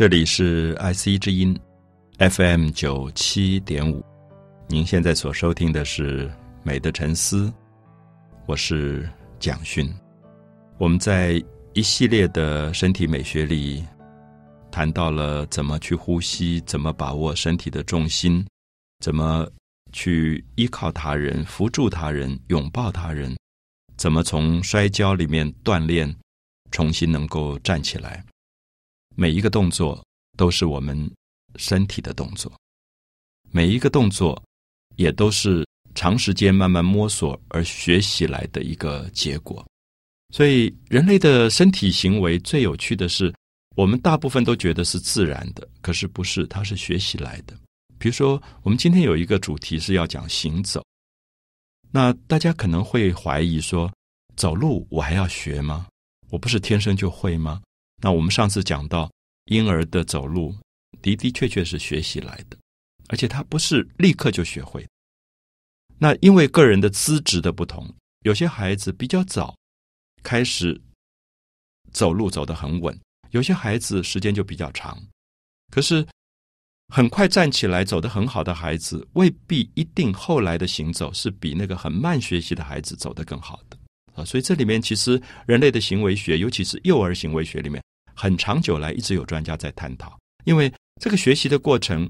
这里是 IC 之音，FM 九七点五。您现在所收听的是《美的沉思》，我是蒋勋。我们在一系列的身体美学里谈到了怎么去呼吸，怎么把握身体的重心，怎么去依靠他人、扶助他人、拥抱他人，怎么从摔跤里面锻炼，重新能够站起来。每一个动作都是我们身体的动作，每一个动作也都是长时间慢慢摸索而学习来的一个结果。所以，人类的身体行为最有趣的是，我们大部分都觉得是自然的，可是不是，它是学习来的。比如说，我们今天有一个主题是要讲行走，那大家可能会怀疑说，走路我还要学吗？我不是天生就会吗？那我们上次讲到，婴儿的走路的的确确是学习来的，而且他不是立刻就学会。那因为个人的资质的不同，有些孩子比较早开始走路走得很稳，有些孩子时间就比较长。可是很快站起来走得很好的孩子，未必一定后来的行走是比那个很慢学习的孩子走得更好的啊。所以这里面其实人类的行为学，尤其是幼儿行为学里面。很长久来，一直有专家在探讨，因为这个学习的过程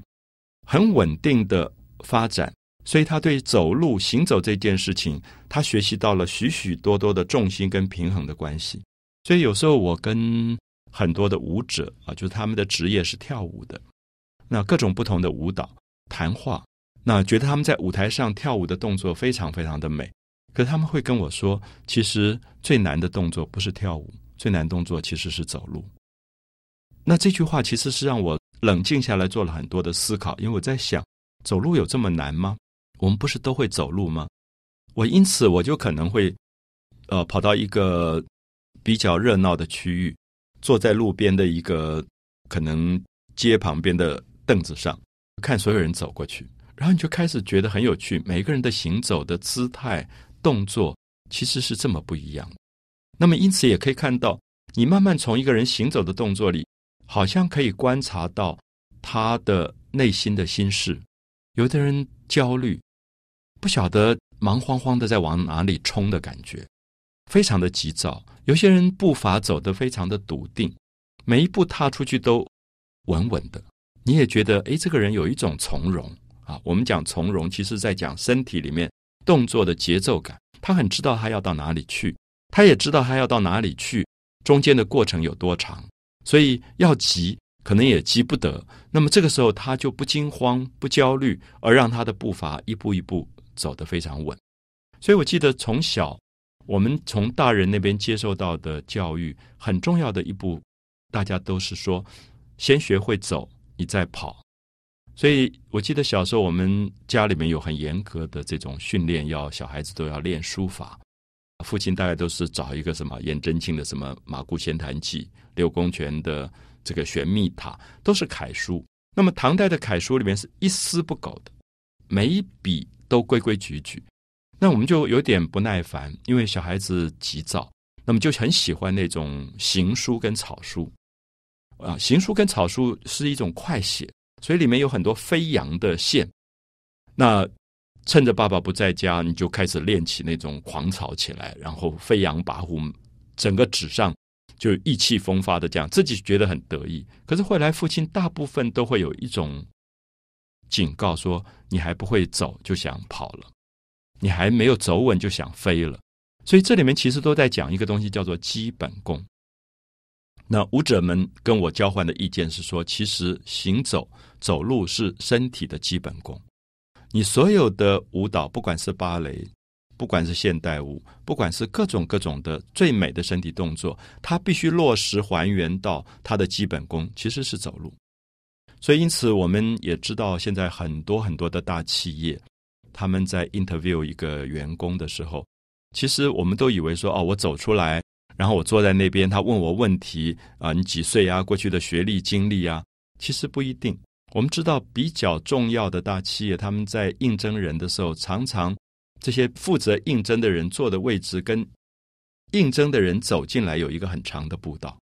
很稳定的发展，所以他对走路、行走这件事情，他学习到了许许多多的重心跟平衡的关系。所以有时候我跟很多的舞者啊，就是他们的职业是跳舞的，那各种不同的舞蹈谈话，那觉得他们在舞台上跳舞的动作非常非常的美，可他们会跟我说，其实最难的动作不是跳舞，最难动作其实是走路。那这句话其实是让我冷静下来做了很多的思考，因为我在想，走路有这么难吗？我们不是都会走路吗？我因此我就可能会，呃，跑到一个比较热闹的区域，坐在路边的一个可能街旁边的凳子上，看所有人走过去，然后你就开始觉得很有趣，每个人的行走的姿态、动作其实是这么不一样。那么因此也可以看到，你慢慢从一个人行走的动作里。好像可以观察到他的内心的心事。有的人焦虑，不晓得忙慌慌的在往哪里冲的感觉，非常的急躁。有些人步伐走得非常的笃定，每一步踏出去都稳稳的。你也觉得，哎，这个人有一种从容啊。我们讲从容，其实在讲身体里面动作的节奏感。他很知道他要到哪里去，他也知道他要到哪里去，中间的过程有多长。所以要急，可能也急不得。那么这个时候，他就不惊慌、不焦虑，而让他的步伐一步一步走得非常稳。所以我记得从小，我们从大人那边接受到的教育，很重要的一步，大家都是说，先学会走，你再跑。所以我记得小时候，我们家里面有很严格的这种训练，要小孩子都要练书法。父亲大概都是找一个什么颜真卿的什么《马姑闲谈记》，柳公权的这个《玄秘塔》，都是楷书。那么唐代的楷书里面是一丝不苟的，每一笔都规规矩矩。那我们就有点不耐烦，因为小孩子急躁，那么就很喜欢那种行书跟草书。啊，行书跟草书是一种快写，所以里面有很多飞扬的线。那趁着爸爸不在家，你就开始练起那种狂草起来，然后飞扬跋扈，整个纸上就意气风发的这样，自己觉得很得意。可是后来父亲大部分都会有一种警告说：“你还不会走就想跑了，你还没有走稳就想飞了。”所以这里面其实都在讲一个东西，叫做基本功。那舞者们跟我交换的意见是说，其实行走走路是身体的基本功。你所有的舞蹈，不管是芭蕾，不管是现代舞，不管是各种各种的最美的身体动作，它必须落实还原到它的基本功，其实是走路。所以，因此我们也知道，现在很多很多的大企业，他们在 interview 一个员工的时候，其实我们都以为说，哦，我走出来，然后我坐在那边，他问我问题啊，你几岁啊？过去的学历经历啊？其实不一定。我们知道比较重要的大企业，他们在应征人的时候，常常这些负责应征的人坐的位置跟应征的人走进来有一个很长的步道。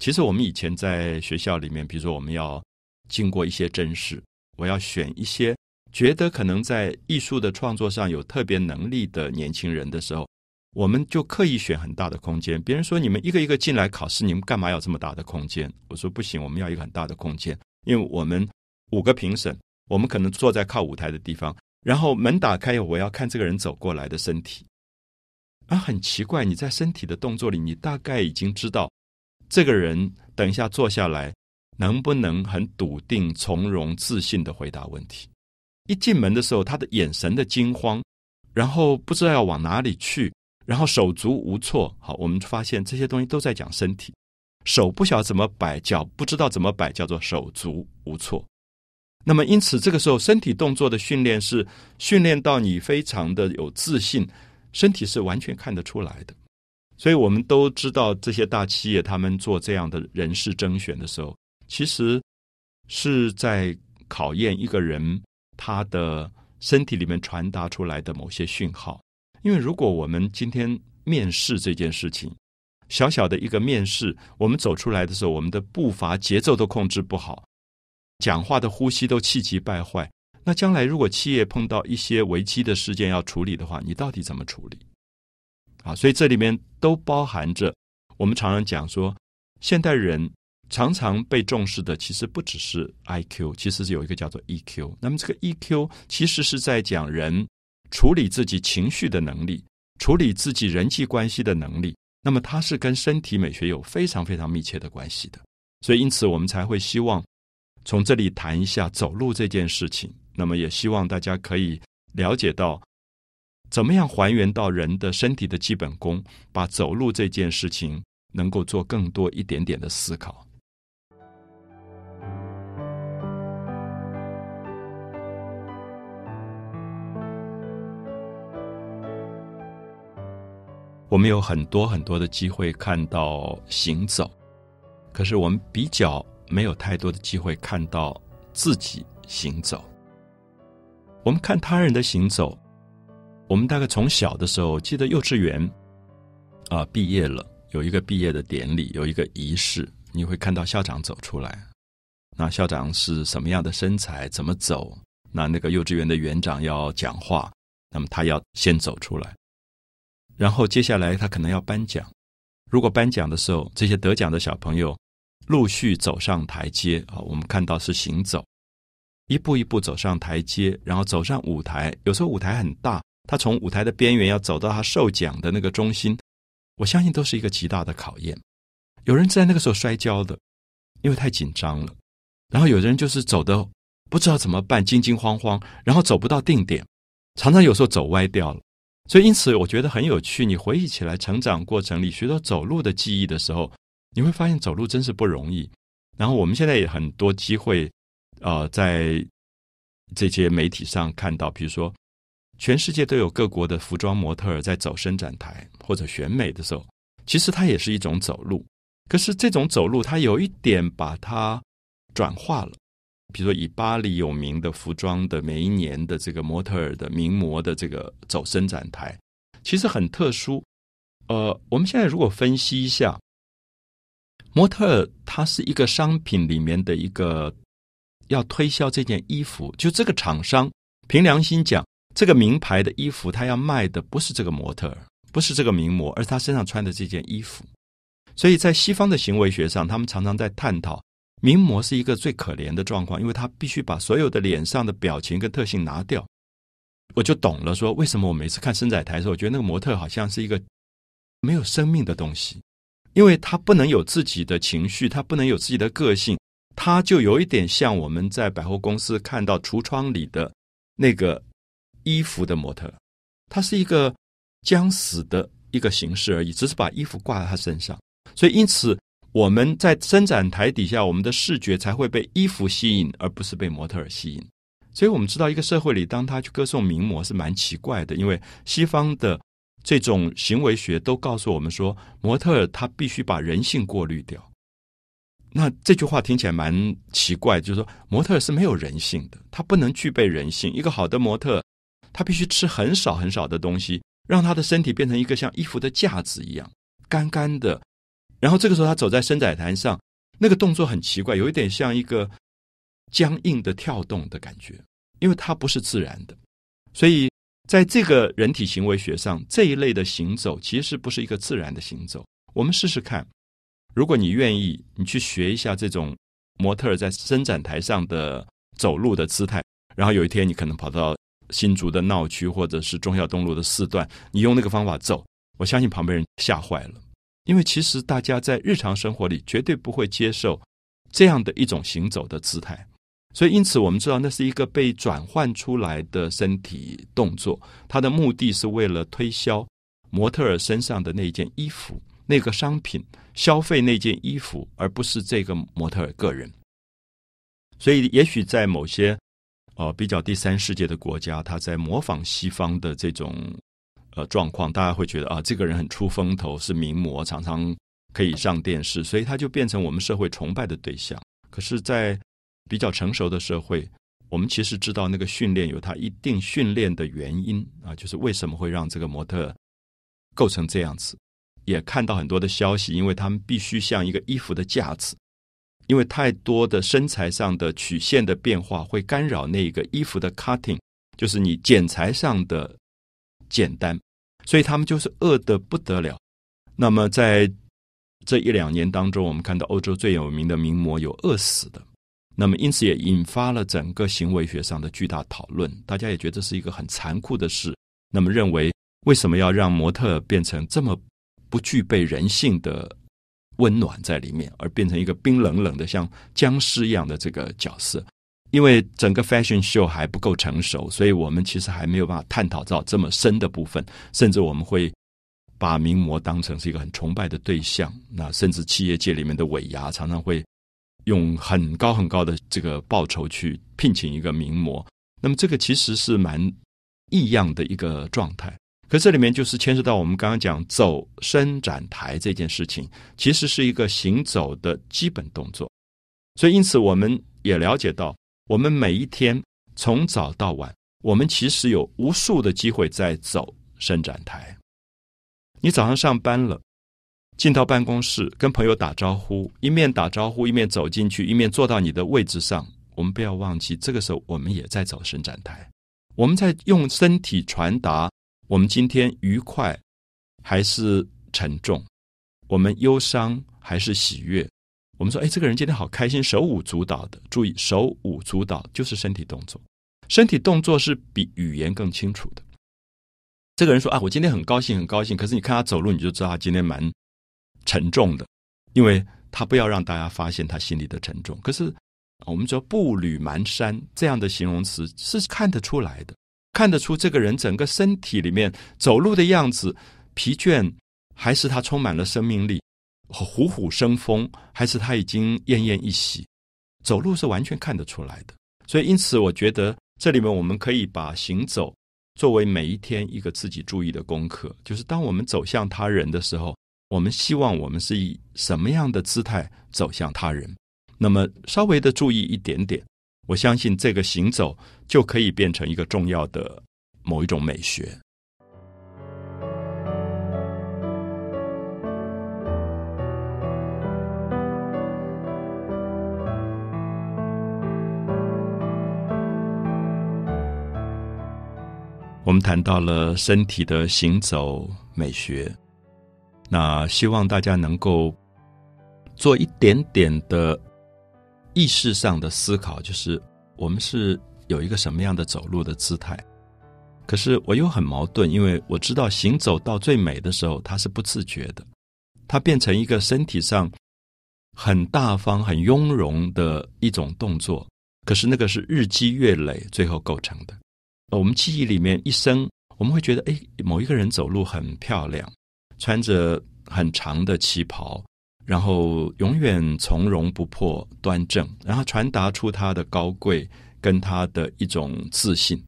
其实我们以前在学校里面，比如说我们要经过一些甄试，我要选一些觉得可能在艺术的创作上有特别能力的年轻人的时候，我们就刻意选很大的空间。别人说你们一个一个进来考试，你们干嘛要这么大的空间？我说不行，我们要一个很大的空间，因为我们五个评审，我们可能坐在靠舞台的地方。然后门打开，我要看这个人走过来的身体。啊，很奇怪，你在身体的动作里，你大概已经知道这个人等一下坐下来能不能很笃定、从容、自信的回答问题。一进门的时候，他的眼神的惊慌，然后不知道要往哪里去，然后手足无措。好，我们发现这些东西都在讲身体，手不晓怎么摆，脚不知道怎么摆，叫做手足无措。那么，因此这个时候，身体动作的训练是训练到你非常的有自信，身体是完全看得出来的。所以我们都知道，这些大企业他们做这样的人事甄选的时候，其实是在考验一个人他的身体里面传达出来的某些讯号。因为如果我们今天面试这件事情，小小的一个面试，我们走出来的时候，我们的步伐节奏都控制不好。讲话的呼吸都气急败坏，那将来如果企业碰到一些危机的事件要处理的话，你到底怎么处理？啊，所以这里面都包含着我们常常讲说，现代人常常被重视的，其实不只是 I Q，其实是有一个叫做 E Q。那么这个 E Q 其实是在讲人处理自己情绪的能力，处理自己人际关系的能力。那么它是跟身体美学有非常非常密切的关系的。所以因此我们才会希望。从这里谈一下走路这件事情，那么也希望大家可以了解到，怎么样还原到人的身体的基本功，把走路这件事情能够做更多一点点的思考。我们有很多很多的机会看到行走，可是我们比较。没有太多的机会看到自己行走。我们看他人的行走，我们大概从小的时候，记得幼稚园啊毕业了，有一个毕业的典礼，有一个仪式，你会看到校长走出来。那校长是什么样的身材？怎么走？那那个幼稚园的园长要讲话，那么他要先走出来，然后接下来他可能要颁奖。如果颁奖的时候，这些得奖的小朋友。陆续走上台阶啊，我们看到是行走，一步一步走上台阶，然后走上舞台。有时候舞台很大，他从舞台的边缘要走到他受奖的那个中心，我相信都是一个极大的考验。有人在那个时候摔跤的，因为太紧张了；然后有人就是走的不知道怎么办，惊惊慌慌，然后走不到定点，常常有时候走歪掉了。所以因此，我觉得很有趣。你回忆起来成长过程里学到走路的记忆的时候。你会发现走路真是不容易。然后我们现在也很多机会，呃，在这些媒体上看到，比如说，全世界都有各国的服装模特儿在走伸展台或者选美的时候，其实它也是一种走路。可是这种走路，它有一点把它转化了。比如说，以巴黎有名的服装的每一年的这个模特儿的名模的这个走伸展台，其实很特殊。呃，我们现在如果分析一下。模特儿它是一个商品里面的一个要推销这件衣服，就这个厂商凭良心讲，这个名牌的衣服他要卖的不是这个模特儿，不是这个名模，而是他身上穿的这件衣服。所以在西方的行为学上，他们常常在探讨名模是一个最可怜的状况，因为他必须把所有的脸上的表情跟特性拿掉。我就懂了，说为什么我每次看伸展台的时候，我觉得那个模特好像是一个没有生命的东西。因为他不能有自己的情绪，他不能有自己的个性，他就有一点像我们在百货公司看到橱窗里的那个衣服的模特，他是一个将死的一个形式而已，只是把衣服挂在他身上。所以，因此我们在伸展台底下，我们的视觉才会被衣服吸引，而不是被模特儿吸引。所以我们知道，一个社会里，当他去歌颂名模是蛮奇怪的，因为西方的。这种行为学都告诉我们说，模特儿他必须把人性过滤掉。那这句话听起来蛮奇怪，就是说模特儿是没有人性的，他不能具备人性。一个好的模特，他必须吃很少很少的东西，让他的身体变成一个像衣服的架子一样干干的，然后这个时候他走在伸展台上，那个动作很奇怪，有一点像一个僵硬的跳动的感觉，因为它不是自然的。所以在这个人体行为学上，这一类的行走其实不是一个自然的行走。我们试试看，如果你愿意，你去学一下这种模特在伸展台上的走路的姿态，然后有一天你可能跑到新竹的闹区或者是忠孝东路的四段，你用那个方法走，我相信旁边人吓坏了。因为其实大家在日常生活里绝对不会接受这样的一种行走的姿态，所以因此我们知道那是一个被转换出来的身体动作，它的目的是为了推销模特儿身上的那件衣服、那个商品，消费那件衣服，而不是这个模特儿个人。所以，也许在某些呃比较第三世界的国家，他在模仿西方的这种。呃，状况大家会觉得啊，这个人很出风头，是名模，常常可以上电视，所以他就变成我们社会崇拜的对象。可是，在比较成熟的社会，我们其实知道那个训练有他一定训练的原因啊，就是为什么会让这个模特构成这样子。也看到很多的消息，因为他们必须像一个衣服的架子，因为太多的身材上的曲线的变化会干扰那个衣服的 cutting，就是你剪裁上的简单。所以他们就是饿得不得了。那么在这一两年当中，我们看到欧洲最有名的名模有饿死的。那么因此也引发了整个行为学上的巨大讨论。大家也觉得这是一个很残酷的事。那么认为为什么要让模特变成这么不具备人性的温暖在里面，而变成一个冰冷冷的像僵尸一样的这个角色？因为整个 fashion show 还不够成熟，所以我们其实还没有办法探讨到这么深的部分。甚至我们会把名模当成是一个很崇拜的对象。那甚至企业界里面的尾牙常常会用很高很高的这个报酬去聘请一个名模。那么这个其实是蛮异样的一个状态。可这里面就是牵涉到我们刚刚讲走伸展台这件事情，其实是一个行走的基本动作。所以因此我们也了解到。我们每一天从早到晚，我们其实有无数的机会在走伸展台。你早上上班了，进到办公室跟朋友打招呼，一面打招呼一面走进去，一面坐到你的位置上。我们不要忘记，这个时候我们也在走伸展台，我们在用身体传达我们今天愉快还是沉重，我们忧伤还是喜悦。我们说，哎，这个人今天好开心，手舞足蹈的。注意，手舞足蹈就是身体动作，身体动作是比语言更清楚的。这个人说啊，我今天很高兴，很高兴。可是你看他走路，你就知道他今天蛮沉重的，因为他不要让大家发现他心里的沉重。可是我们说步履蹒跚这样的形容词是看得出来的，看得出这个人整个身体里面走路的样子疲倦，还是他充满了生命力。虎虎生风，还是他已经奄奄一息？走路是完全看得出来的。所以，因此，我觉得这里面我们可以把行走作为每一天一个自己注意的功课。就是当我们走向他人的时候，我们希望我们是以什么样的姿态走向他人？那么，稍微的注意一点点，我相信这个行走就可以变成一个重要的某一种美学。我们谈到了身体的行走美学，那希望大家能够做一点点的意识上的思考，就是我们是有一个什么样的走路的姿态。可是我又很矛盾，因为我知道行走到最美的时候，它是不自觉的，它变成一个身体上很大方、很雍容的一种动作。可是那个是日积月累最后构成的。我们记忆里面一生，我们会觉得，哎，某一个人走路很漂亮，穿着很长的旗袍，然后永远从容不迫、端正，然后传达出他的高贵跟他的一种自信。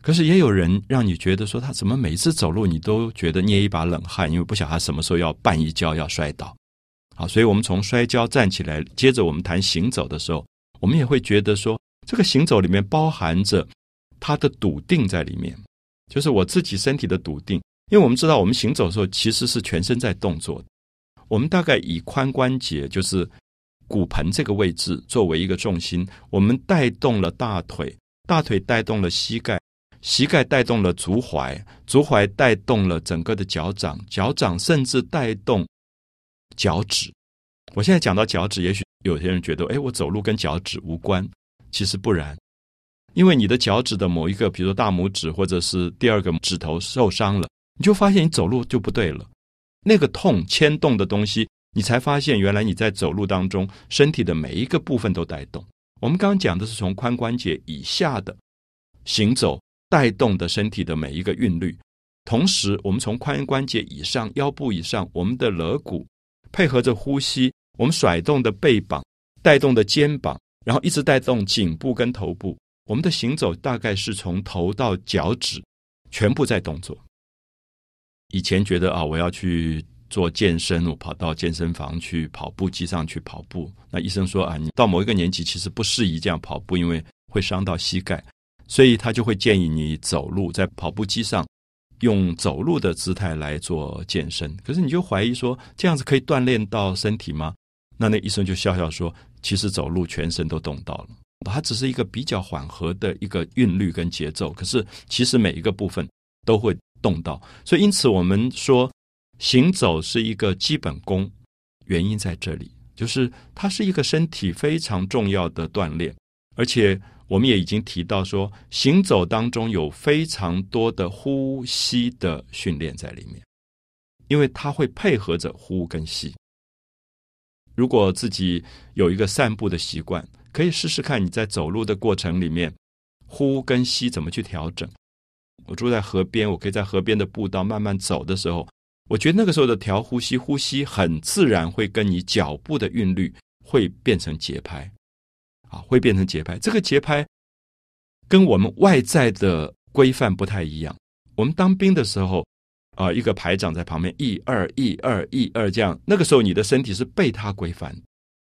可是也有人让你觉得说，他怎么每次走路你都觉得捏一把冷汗，因为不晓得他什么时候要绊一跤要摔倒。好，所以我们从摔跤站起来，接着我们谈行走的时候，我们也会觉得说，这个行走里面包含着。他的笃定在里面，就是我自己身体的笃定。因为我们知道，我们行走的时候其实是全身在动作。我们大概以髋关节，就是骨盆这个位置作为一个重心，我们带动了大腿，大腿带动了膝盖，膝盖带动了足踝，足踝带动了整个的脚掌，脚掌甚至带动脚趾。我现在讲到脚趾，也许有些人觉得，哎，我走路跟脚趾无关，其实不然，因为你的脚趾的某一个，比如说大拇指或者是第二个指头受伤了，你就发现你走路就不对了。那个痛牵动的东西，你才发现原来你在走路当中，身体的每一个部分都带动。我们刚刚讲的是从髋关节以下的行走带动的身体的每一个韵律，同时我们从髋关节以上、腰部以上，我们的肋骨配合着呼吸，我们甩动的背膀带动的肩膀，然后一直带动颈部跟头部，我们的行走大概是从头到脚趾全部在动作。以前觉得啊，我要去做健身，我跑到健身房去跑步机上去跑步。那医生说啊，你到某一个年纪其实不适宜这样跑步，因为会伤到膝盖，所以他就会建议你走路，在跑步机上用走路的姿态来做健身。可是你就怀疑说，这样子可以锻炼到身体吗？那那医生就笑笑说，其实走路全身都动到了，它只是一个比较缓和的一个韵律跟节奏，可是其实每一个部分都会。动到，所以因此我们说行走是一个基本功，原因在这里，就是它是一个身体非常重要的锻炼，而且我们也已经提到说，行走当中有非常多的呼吸的训练在里面，因为它会配合着呼跟吸。如果自己有一个散步的习惯，可以试试看你在走路的过程里面呼跟吸怎么去调整。我住在河边，我可以在河边的步道慢慢走的时候，我觉得那个时候的调呼吸，呼吸很自然会跟你脚步的韵律会变成节拍，啊，会变成节拍。这个节拍跟我们外在的规范不太一样。我们当兵的时候，啊，一个排长在旁边，一二一二一二这样，那个时候你的身体是被他规范。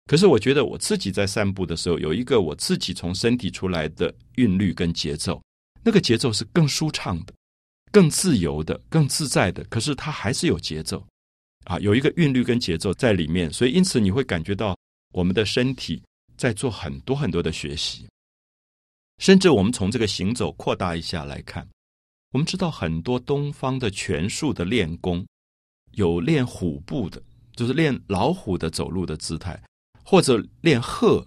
可是我觉得我自己在散步的时候，有一个我自己从身体出来的韵律跟节奏。那个节奏是更舒畅的、更自由的、更自在的，可是它还是有节奏啊，有一个韵律跟节奏在里面，所以因此你会感觉到我们的身体在做很多很多的学习，甚至我们从这个行走扩大一下来看，我们知道很多东方的拳术的练功，有练虎步的，就是练老虎的走路的姿态，或者练鹤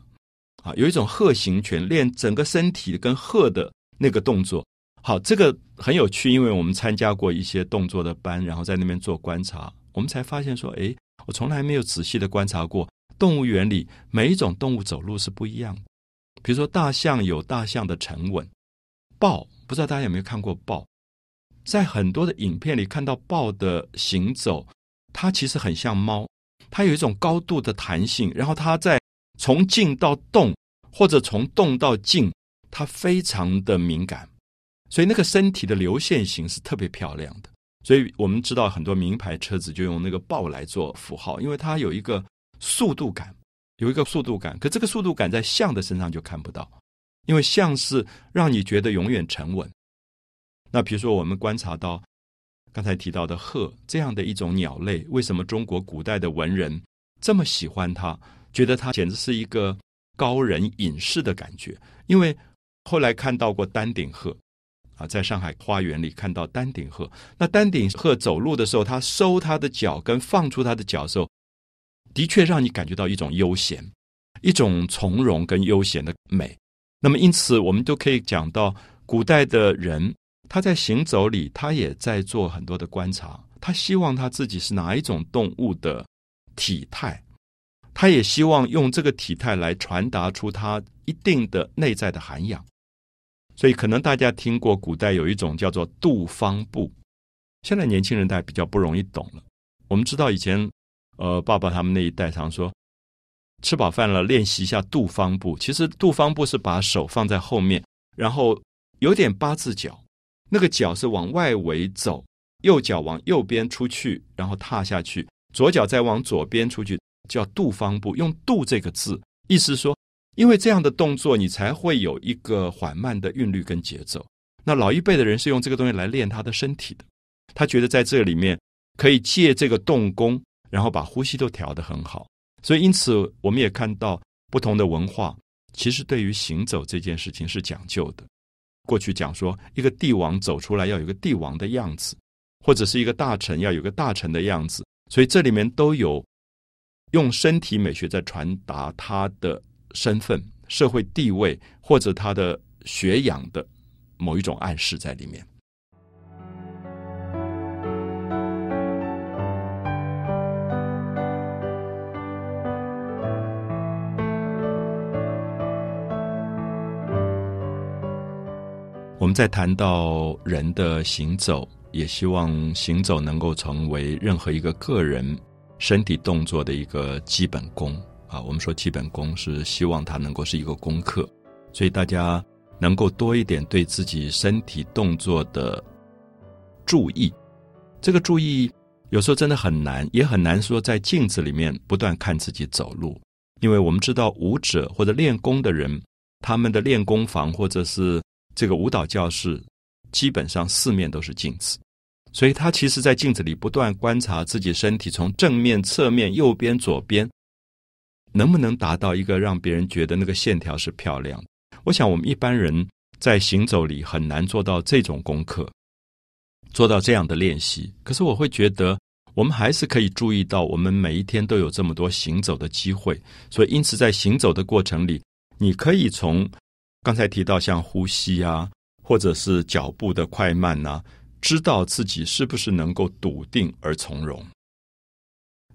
啊，有一种鹤形拳，练整个身体跟鹤的。那个动作好，这个很有趣，因为我们参加过一些动作的班，然后在那边做观察，我们才发现说，哎，我从来没有仔细的观察过动物园里每一种动物走路是不一样的。比如说大象有大象的沉稳，豹不知道大家有没有看过豹，在很多的影片里看到豹的行走，它其实很像猫，它有一种高度的弹性，然后它在从静到动，或者从动到静。它非常的敏感，所以那个身体的流线型是特别漂亮的。所以我们知道很多名牌车子就用那个豹来做符号，因为它有一个速度感，有一个速度感。可这个速度感在象的身上就看不到，因为象是让你觉得永远沉稳。那比如说我们观察到刚才提到的鹤这样的一种鸟类，为什么中国古代的文人这么喜欢它，觉得它简直是一个高人隐士的感觉？因为后来看到过丹顶鹤，啊，在上海花园里看到丹顶鹤。那丹顶鹤走路的时候，它收它的脚跟，放出它的脚时候，的确让你感觉到一种悠闲、一种从容跟悠闲的美。那么，因此我们都可以讲到，古代的人他在行走里，他也在做很多的观察。他希望他自己是哪一种动物的体态，他也希望用这个体态来传达出他一定的内在的涵养。所以，可能大家听过古代有一种叫做杜方步，现在年轻人代比较不容易懂了。我们知道以前，呃，爸爸他们那一代常说，吃饱饭了练习一下杜方步。其实杜方步是把手放在后面，然后有点八字脚，那个脚是往外围走，右脚往右边出去，然后踏下去，左脚再往左边出去，叫度方步。用“度”这个字，意思说。因为这样的动作，你才会有一个缓慢的韵律跟节奏。那老一辈的人是用这个东西来练他的身体的，他觉得在这里面可以借这个动功然后把呼吸都调得很好。所以，因此我们也看到不同的文化，其实对于行走这件事情是讲究的。过去讲说，一个帝王走出来要有个帝王的样子，或者是一个大臣要有个大臣的样子，所以这里面都有用身体美学在传达他的身份、社会地位或者他的学养的某一种暗示在里面。我们在谈到人的行走，也希望行走能够成为任何一个个人身体动作的一个基本功啊。我们说基本功是希望它能够是一个功课，所以大家能够多一点对自己身体动作的注意。这个注意有时候真的很难，也很难说在镜子里面不断看自己走路，因为我们知道舞者或者练功的人，他们的练功房或者是。这个舞蹈教室基本上四面都是镜子，所以他其实，在镜子里不断观察自己身体，从正面、侧面、右边、左边，能不能达到一个让别人觉得那个线条是漂亮。我想，我们一般人在行走里很难做到这种功课，做到这样的练习。可是，我会觉得，我们还是可以注意到，我们每一天都有这么多行走的机会。所以，因此，在行走的过程里，你可以从。刚才提到像呼吸啊，或者是脚步的快慢呐，知道自己是不是能够笃定而从容。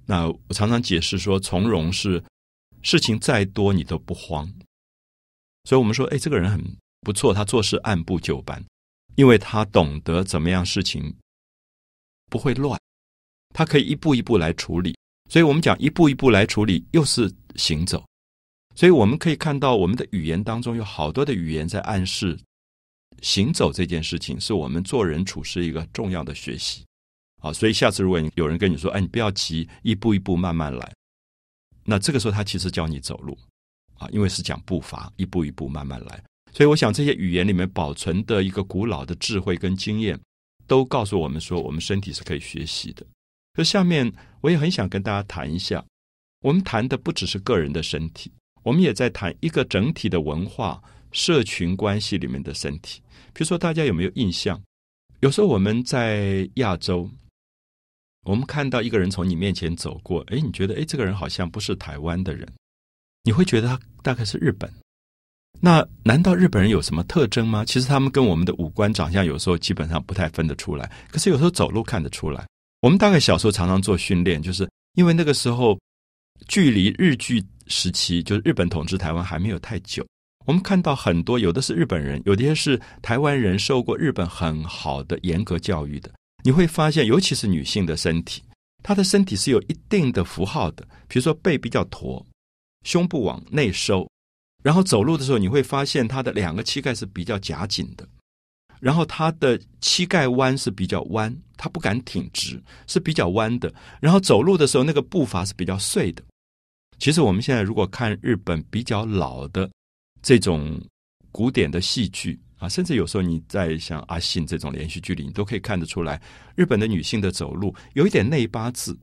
那我常常解释说，从容是事情再多你都不慌。所以我们说，哎，这个人很不错，他做事按部就班，因为他懂得怎么样事情不会乱，他可以一步一步来处理。所以我们讲一步一步来处理，又是行走。所以我们可以看到，我们的语言当中有好多的语言在暗示行走这件事情，是我们做人处事一个重要的学习。啊，所以下次如果有人跟你说：“哎，你不要急，一步一步慢慢来。”那这个时候他其实教你走路啊，因为是讲步伐，一步一步慢慢来。所以我想这些语言里面保存的一个古老的智慧跟经验，都告诉我们说，我们身体是可以学习的。可下面我也很想跟大家谈一下，我们谈的不只是个人的身体。我们也在谈一个整体的文化社群关系里面的身体。比如说，大家有没有印象？有时候我们在亚洲，我们看到一个人从你面前走过，哎，你觉得哎，这个人好像不是台湾的人，你会觉得他大概是日本。那难道日本人有什么特征吗？其实他们跟我们的五官长相有时候基本上不太分得出来，可是有时候走路看得出来。我们大概小时候常常做训练，就是因为那个时候距离日剧。时期就是日本统治台湾还没有太久，我们看到很多有的是日本人，有的是台湾人，受过日本很好的严格教育的。你会发现，尤其是女性的身体，她的身体是有一定的符号的。比如说背比较驼，胸部往内收，然后走路的时候，你会发现她的两个膝盖是比较夹紧的，然后她的膝盖弯是比较弯，她不敢挺直，是比较弯的。然后走路的时候，那个步伐是比较碎的。其实我们现在如果看日本比较老的这种古典的戏剧啊，甚至有时候你在像阿信这种连续剧里，你都可以看得出来，日本的女性的走路有一点内八字，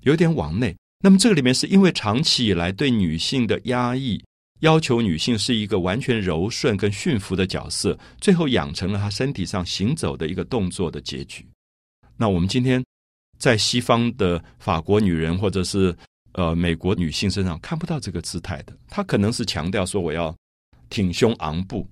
有点往内。那么这个里面是因为长期以来对女性的压抑，要求女性是一个完全柔顺跟驯服的角色，最后养成了她身体上行走的一个动作的结局。那我们今天在西方的法国女人或者是。呃，美国女性身上看不到这个姿态的，她可能是强调说我要挺胸昂步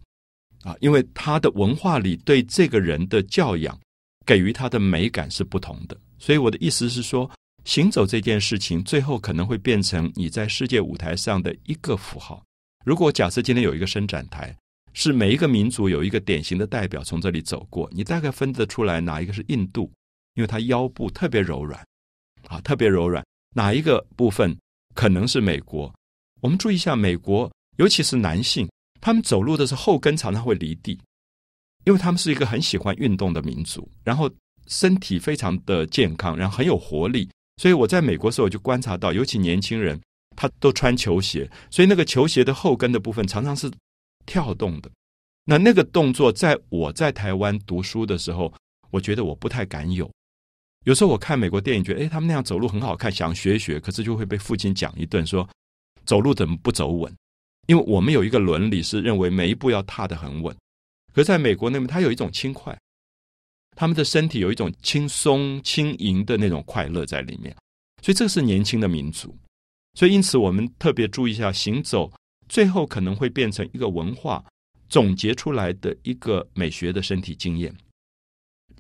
啊，因为她的文化里对这个人的教养给予她的美感是不同的。所以我的意思是说，行走这件事情最后可能会变成你在世界舞台上的一个符号。如果假设今天有一个伸展台，是每一个民族有一个典型的代表从这里走过，你大概分得出来哪一个是印度，因为它腰部特别柔软啊，特别柔软。哪一个部分可能是美国？我们注意一下，美国尤其是男性，他们走路的时候后跟常常会离地，因为他们是一个很喜欢运动的民族，然后身体非常的健康，然后很有活力。所以我在美国时候就观察到，尤其年轻人，他都穿球鞋，所以那个球鞋的后跟的部分常常是跳动的。那那个动作，在我在台湾读书的时候，我觉得我不太敢有。有时候我看美国电影，觉得哎，他们那样走路很好看，想学一学，可是就会被父亲讲一顿，说走路怎么不走稳？因为我们有一个伦理是认为每一步要踏得很稳。可是在美国那边，他有一种轻快，他们的身体有一种轻松轻盈的那种快乐在里面，所以这是年轻的民族。所以因此，我们特别注意一下行走，最后可能会变成一个文化总结出来的一个美学的身体经验，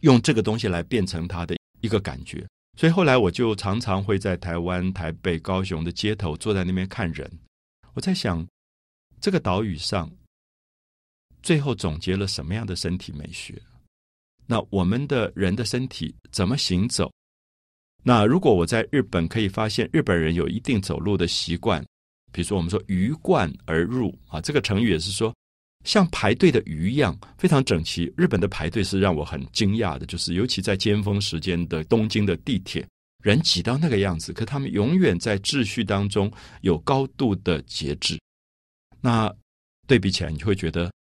用这个东西来变成他的。一个感觉，所以后来我就常常会在台湾、台北、高雄的街头坐在那边看人。我在想，这个岛屿上最后总结了什么样的身体美学？那我们的人的身体怎么行走？那如果我在日本可以发现日本人有一定走路的习惯，比如说我们说“鱼贯而入”啊，这个成语也是说。像排队的鱼一样非常整齐。日本的排队是让我很惊讶的，就是尤其在尖峰时间的东京的地铁，人挤到那个样子，可他们永远在秩序当中有高度的节制。那对比起来，你会觉得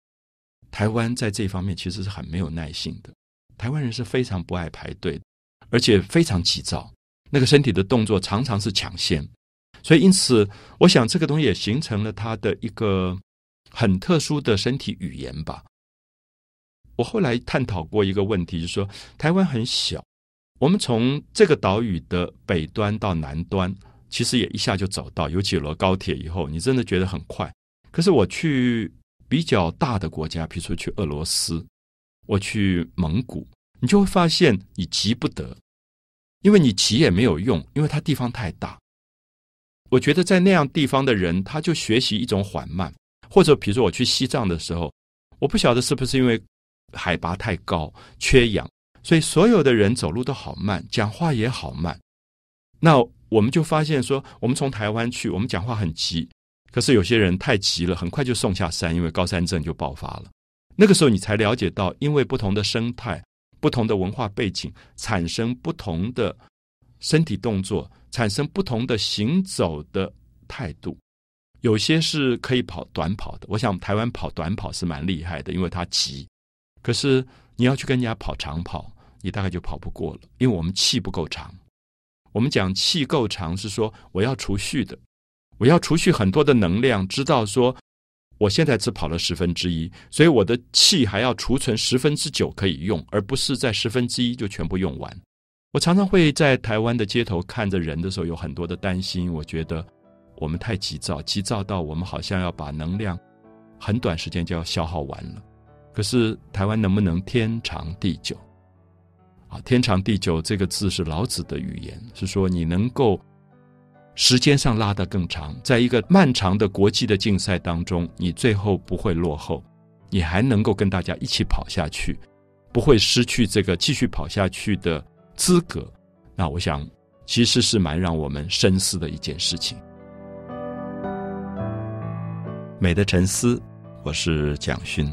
台湾在这方面其实是很没有耐性的。台湾人是非常不爱排队，而且非常急躁，那个身体的动作常常是抢先。所以因此，我想这个东西也形成了他的一个。很特殊的身体语言吧。我后来探讨过一个问题，就是说台湾很小，我们从这个岛屿的北端到南端，其实也一下就走到。尤其有了高铁以后，你真的觉得很快。可是我去比较大的国家，比如说去俄罗斯，我去蒙古，你就会发现你急不得，因为你急也没有用，因为它地方太大。我觉得在那样地方的人，他就学习一种缓慢。或者，比如说我去西藏的时候，我不晓得是不是因为海拔太高、缺氧，所以所有的人走路都好慢，讲话也好慢。那我们就发现说，我们从台湾去，我们讲话很急，可是有些人太急了，很快就送下山，因为高山症就爆发了。那个时候你才了解到，因为不同的生态、不同的文化背景，产生不同的身体动作，产生不同的行走的态度。有些是可以跑短跑的，我想台湾跑短跑是蛮厉害的，因为它急。可是你要去跟人家跑长跑，你大概就跑不过了，因为我们气不够长。我们讲气够长，是说我要储蓄的，我要储蓄很多的能量，知道说我现在只跑了十分之一，所以我的气还要储存十分之九可以用，而不是在十分之一就全部用完。我常常会在台湾的街头看着人的时候，有很多的担心，我觉得。我们太急躁，急躁到我们好像要把能量很短时间就要消耗完了。可是台湾能不能天长地久？啊，天长地久这个字是老子的语言，是说你能够时间上拉得更长，在一个漫长的国际的竞赛当中，你最后不会落后，你还能够跟大家一起跑下去，不会失去这个继续跑下去的资格。那我想，其实是蛮让我们深思的一件事情。美的沉思，我是蒋勋。